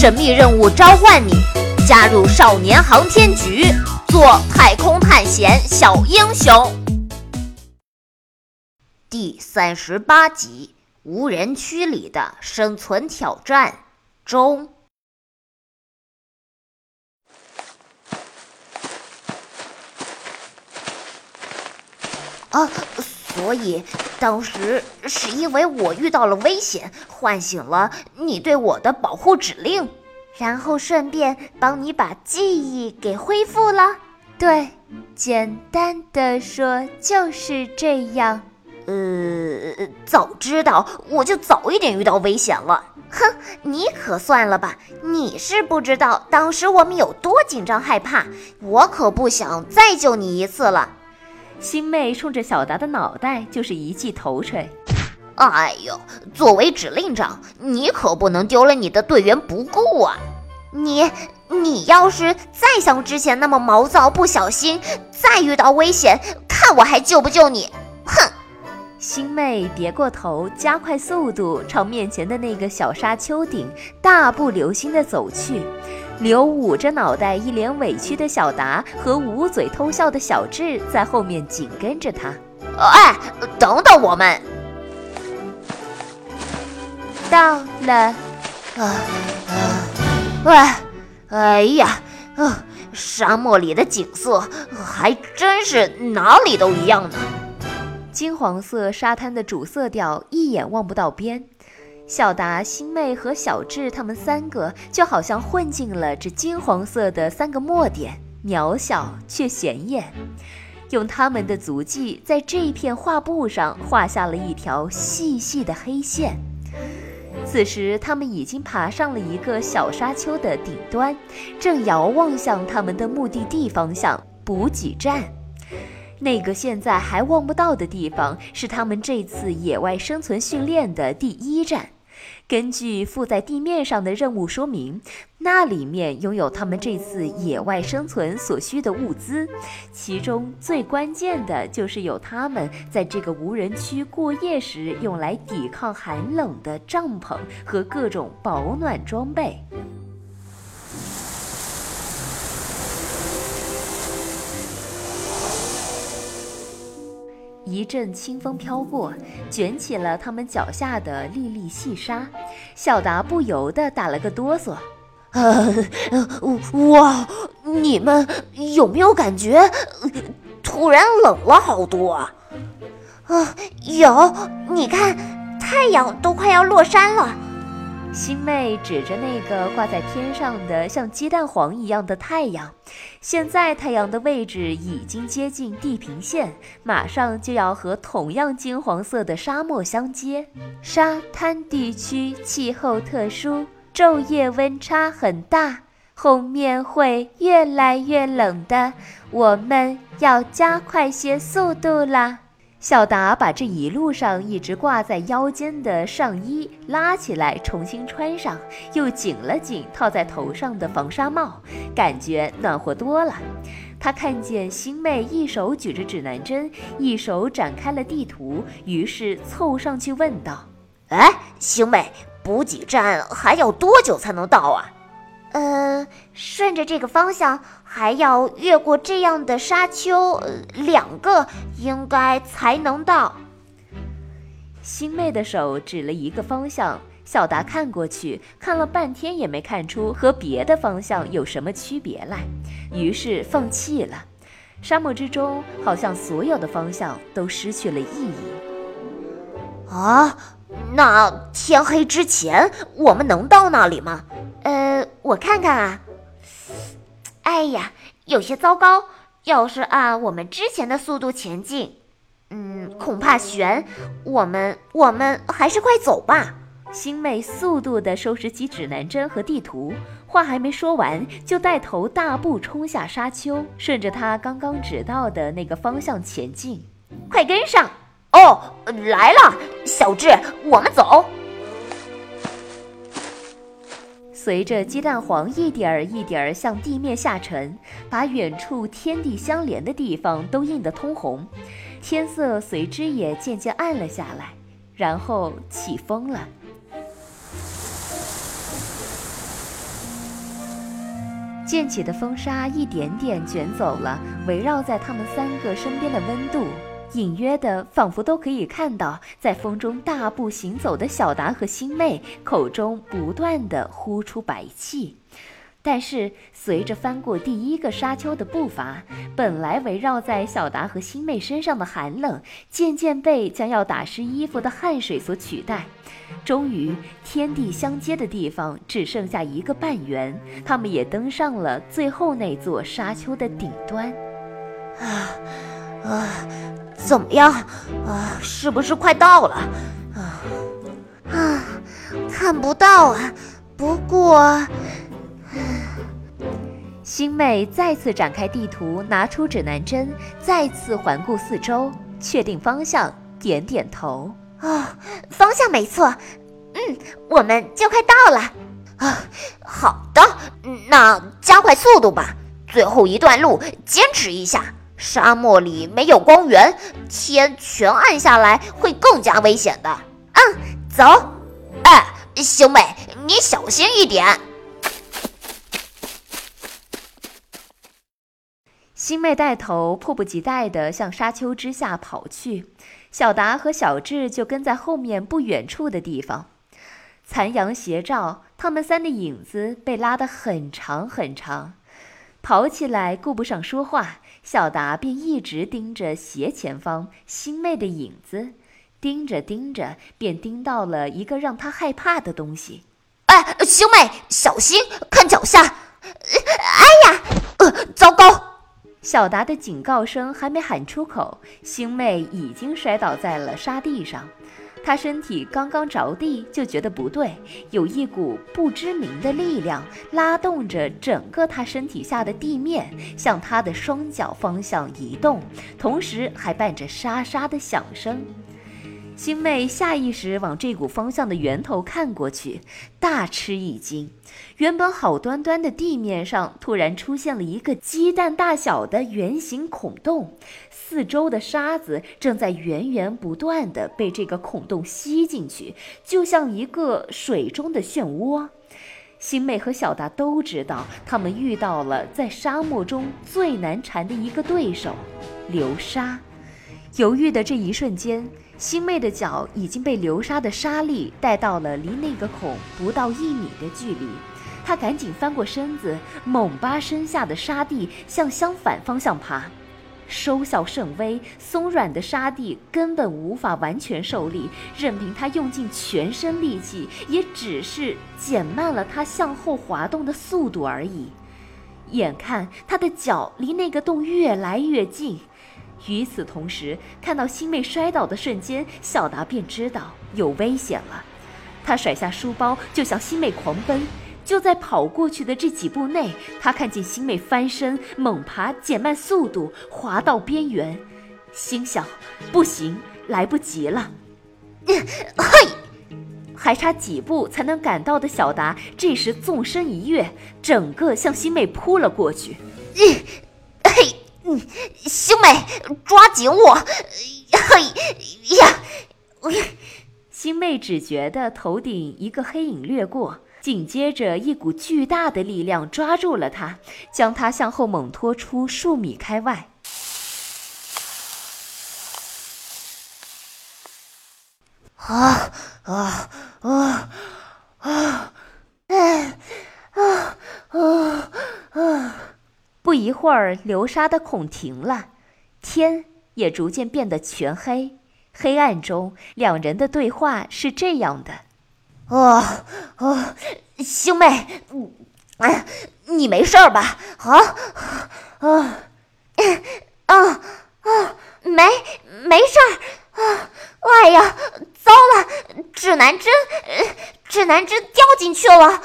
神秘任务召唤你，加入少年航天局，做太空探险小英雄。第三十八集：无人区里的生存挑战中。啊，所以当时是因为我遇到了危险，唤醒了你对我的保护指令，然后顺便帮你把记忆给恢复了。对，简单的说就是这样。呃，早知道我就早一点遇到危险了。哼，你可算了吧！你是不知道当时我们有多紧张害怕，我可不想再救你一次了。星妹冲着小达的脑袋就是一记头锤。哎呦，作为指令长，你可不能丢了你的队员不顾啊！你，你要是再像之前那么毛躁，不小心再遇到危险，看我还救不救你！哼！星妹别过头，加快速度朝面前的那个小沙丘顶大步流星地走去。留捂着脑袋、一脸委屈的小达和捂嘴偷笑的小智在后面紧跟着他。哎，等等我们！到了。啊啊！喂，哎呀，啊，沙漠里的景色还真是哪里都一样呢。金黄色沙滩的主色调一眼望不到边。小达、星妹和小智，他们三个就好像混进了这金黄色的三个墨点，渺小却显眼。用他们的足迹在这片画布上画下了一条细细的黑线。此时，他们已经爬上了一个小沙丘的顶端，正遥望向他们的目的地方向——补给站。那个现在还望不到的地方，是他们这次野外生存训练的第一站。根据附在地面上的任务说明，那里面拥有他们这次野外生存所需的物资，其中最关键的就是有他们在这个无人区过夜时用来抵抗寒冷的帐篷和各种保暖装备。一阵清风飘过，卷起了他们脚下的粒粒细沙。小达不由得打了个哆嗦。呃，哇，你们有没有感觉突然冷了好多啊？啊，有，你看，太阳都快要落山了。星妹指着那个挂在天上的像鸡蛋黄一样的太阳，现在太阳的位置已经接近地平线，马上就要和同样金黄色的沙漠相接。沙滩地区气候特殊，昼夜温差很大，后面会越来越冷的，我们要加快些速度啦。小达把这一路上一直挂在腰间的上衣拉起来，重新穿上，又紧了紧套在头上的防沙帽，感觉暖和多了。他看见星妹一手举着指南针，一手展开了地图，于是凑上去问道：“哎，星妹，补给站还要多久才能到啊？”呃，顺着这个方向，还要越过这样的沙丘，两个应该才能到。星妹的手指了一个方向，小达看过去，看了半天也没看出和别的方向有什么区别来，于是放弃了。沙漠之中，好像所有的方向都失去了意义。啊，那天黑之前，我们能到那里吗？呃，我看看啊，哎呀，有些糟糕。要是按我们之前的速度前进，嗯，恐怕悬。我们，我们还是快走吧。星妹速度地收拾起指南针和地图，话还没说完，就带头大步冲下沙丘，顺着她刚刚指到的那个方向前进。快跟上！哦，来了，小智，我们走。随着鸡蛋黄一点儿一点儿向地面下沉，把远处天地相连的地方都映得通红，天色随之也渐渐暗了下来，然后起风了。溅起的风沙一点点卷走了围绕在他们三个身边的温度，隐约的仿佛都可以看到，在风中大步行走的小达和星妹口中不断的呼出白气。但是，随着翻过第一个沙丘的步伐，本来围绕在小达和星妹身上的寒冷，渐渐被将要打湿衣服的汗水所取代。终于，天地相接的地方只剩下一个半圆，他们也登上了最后那座沙丘的顶端。啊，怎么样？啊，是不是快到了？啊啊，看不到啊。不过。星妹再次展开地图，拿出指南针，再次环顾四周，确定方向，点点头。啊，方向没错。嗯，我们就快到了。啊，好的，那加快速度吧。最后一段路，坚持一下。沙漠里没有光源，天全暗下来会更加危险的。嗯，走。哎，星妹，你小心一点。星妹带头，迫不及待地向沙丘之下跑去，小达和小智就跟在后面不远处的地方。残阳斜照，他们三的影子被拉得很长很长。跑起来顾不上说话，小达便一直盯着斜前方星妹的影子，盯着盯着，便盯到了一个让他害怕的东西。哎，星妹，小心，看脚下！哎呀，呃，糟糕！小达的警告声还没喊出口，星妹已经摔倒在了沙地上。他身体刚刚着地，就觉得不对，有一股不知名的力量拉动着整个他身体下的地面，向他的双脚方向移动，同时还伴着沙沙的响声。星妹下意识往这股方向的源头看过去，大吃一惊。原本好端端的地面上，突然出现了一个鸡蛋大小的圆形孔洞，四周的沙子正在源源不断地被这个孔洞吸进去，就像一个水中的漩涡。星妹和小达都知道，他们遇到了在沙漠中最难缠的一个对手——流沙。犹豫的这一瞬间。星妹的脚已经被流沙的沙粒带到了离那个孔不到一米的距离，她赶紧翻过身子，猛扒身下的沙地向相反方向爬，收效甚微，松软的沙地根本无法完全受力，任凭她用尽全身力气，也只是减慢了她向后滑动的速度而已。眼看她的脚离那个洞越来越近。与此同时，看到星妹摔倒的瞬间，小达便知道有危险了。他甩下书包就向星妹狂奔。就在跑过去的这几步内，他看见星妹翻身猛爬，减慢速度，滑到边缘，心想：不行，来不及了。嘿，还差几步才能赶到的小达，这时纵身一跃，整个向星妹扑了过去。嗯，星妹，抓紧我！嘿呀，星妹只觉得头顶一个黑影掠过，紧接着一股巨大的力量抓住了她，将她向后猛拖出数米开外。啊啊啊啊！哎啊啊啊！不一会儿，流沙的孔停了，天也逐渐变得全黑。黑暗中，两人的对话是这样的：“哦哦，星妹，哎，你没事吧？啊啊啊啊，没没事儿啊！哎呀，糟了，指南针，指南针掉进去了。”